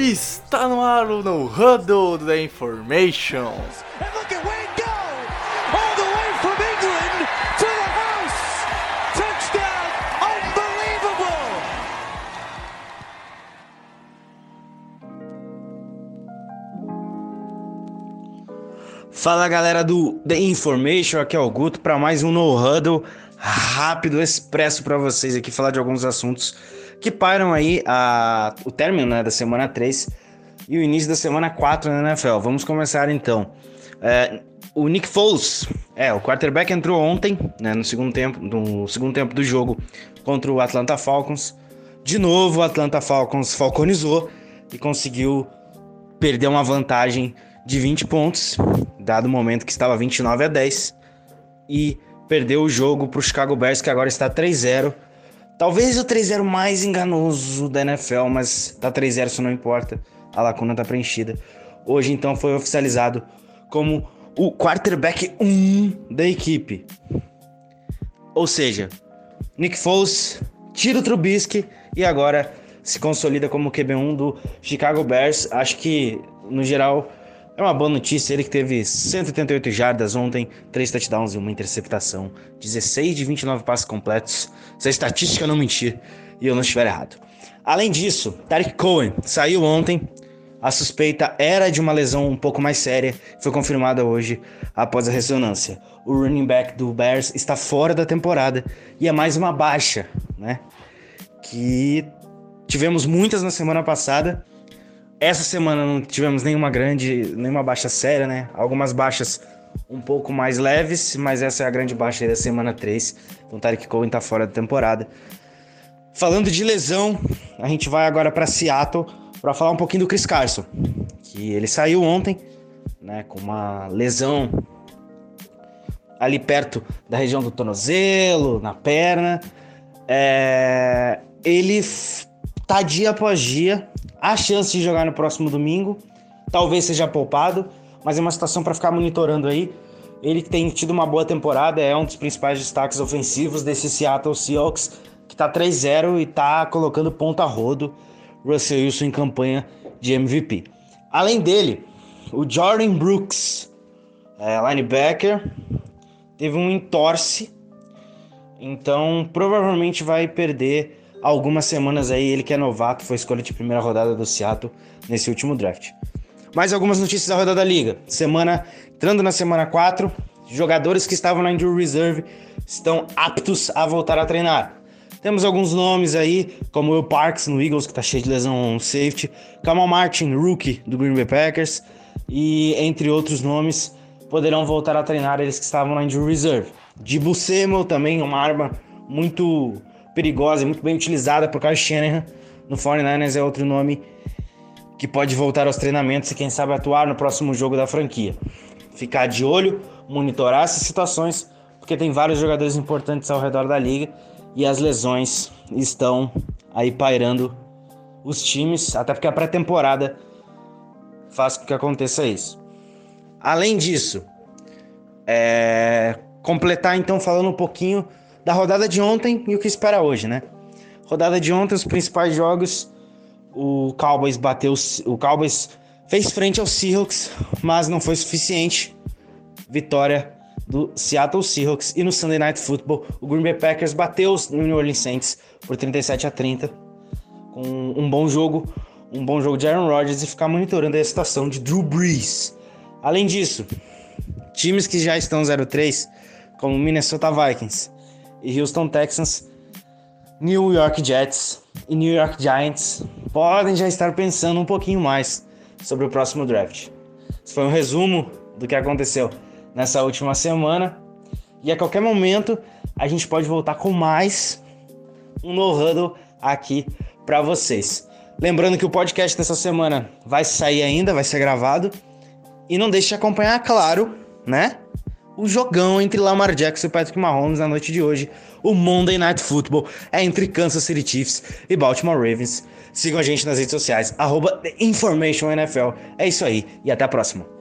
Está no ar o No Huddle da Information. And look at Wayne go! All the way from England to the house! Touchdown! Unbelievable! Fala galera do The Information, aqui é o Guto para mais um No Huddle rápido, expresso para vocês aqui falar de alguns assuntos que param aí a, o término né, da semana 3 e o início da semana 4 na NFL. Vamos começar então. É, o Nick Foles, é, o quarterback entrou ontem, né, no segundo tempo, no segundo tempo do jogo contra o Atlanta Falcons. De novo, o Atlanta Falcons falconizou e conseguiu perder uma vantagem de 20 pontos, dado o momento que estava 29 a 10, e perdeu o jogo para o Chicago Bears, que agora está 3-0. Talvez o 3-0 mais enganoso da NFL, mas tá 3-0 isso não importa. A lacuna tá preenchida. Hoje então foi oficializado como o quarterback 1 da equipe. Ou seja, Nick Foles tira o Trubisky e agora se consolida como QB1 do Chicago Bears. Acho que no geral é uma boa notícia, ele que teve 188 jardas ontem, 3 touchdowns e uma interceptação, 16 de 29 passes completos. Se a estatística não mentir e eu não estiver errado. Além disso, Tarek Cohen saiu ontem. A suspeita era de uma lesão um pouco mais séria, foi confirmada hoje após a ressonância. O running back do Bears está fora da temporada e é mais uma baixa, né? Que tivemos muitas na semana passada essa semana não tivemos nenhuma grande, nenhuma baixa séria, né? Algumas baixas um pouco mais leves, mas essa é a grande baixa da semana 3. Então Tarek Cohen tá fora da temporada. Falando de lesão, a gente vai agora para Seattle para falar um pouquinho do Chris Carson, que ele saiu ontem, né, com uma lesão ali perto da região do tornozelo, na perna. É... Ele tá dia após dia Há chance de jogar no próximo domingo, talvez seja poupado, mas é uma situação para ficar monitorando aí. Ele tem tido uma boa temporada, é um dos principais destaques ofensivos desse Seattle Seahawks, que está 3-0 e está colocando ponta rodo Russell Wilson em campanha de MVP. Além dele, o Jordan Brooks, é, linebacker, teve um entorse, então provavelmente vai perder algumas semanas aí, ele que é novato, foi escolha de primeira rodada do Seattle nesse último draft. Mais algumas notícias da rodada da liga. Semana, entrando na semana 4, jogadores que estavam na injury reserve estão aptos a voltar a treinar. Temos alguns nomes aí, como o Parks no Eagles, que tá cheio de lesão safety, Kamal Martin, rookie do Green Bay Packers, e entre outros nomes, poderão voltar a treinar eles que estavam na injury reserve. Dibu Samuel também, uma arma muito perigosa e muito bem utilizada por Kyle Shanahan no 49ers é outro nome que pode voltar aos treinamentos e quem sabe atuar no próximo jogo da franquia. Ficar de olho, monitorar essas situações, porque tem vários jogadores importantes ao redor da liga e as lesões estão aí pairando os times, até porque a pré-temporada faz com que aconteça isso. Além disso, é... completar então falando um pouquinho da rodada de ontem e o que espera hoje, né? Rodada de ontem, os principais jogos, o Cowboys bateu, o Cowboys fez frente aos Seahawks, mas não foi suficiente. Vitória do Seattle Seahawks e no Sunday Night Football, o Green Bay Packers bateu os New Orleans Saints por 37 a 30, com um bom jogo, um bom jogo de Aaron Rodgers e ficar monitorando a situação de Drew Brees. Além disso, times que já estão 0-3, como Minnesota Vikings, Houston Texans, New York Jets e New York Giants podem já estar pensando um pouquinho mais sobre o próximo draft. Esse foi um resumo do que aconteceu nessa última semana e a qualquer momento a gente pode voltar com mais um no huddle aqui para vocês. Lembrando que o podcast dessa semana vai sair ainda, vai ser gravado. E não deixe de acompanhar, claro, né? O jogão entre Lamar Jackson e Patrick Mahomes na noite de hoje. O Monday Night Football é entre Kansas City Chiefs e Baltimore Ravens. Sigam a gente nas redes sociais, arroba. É isso aí e até a próxima.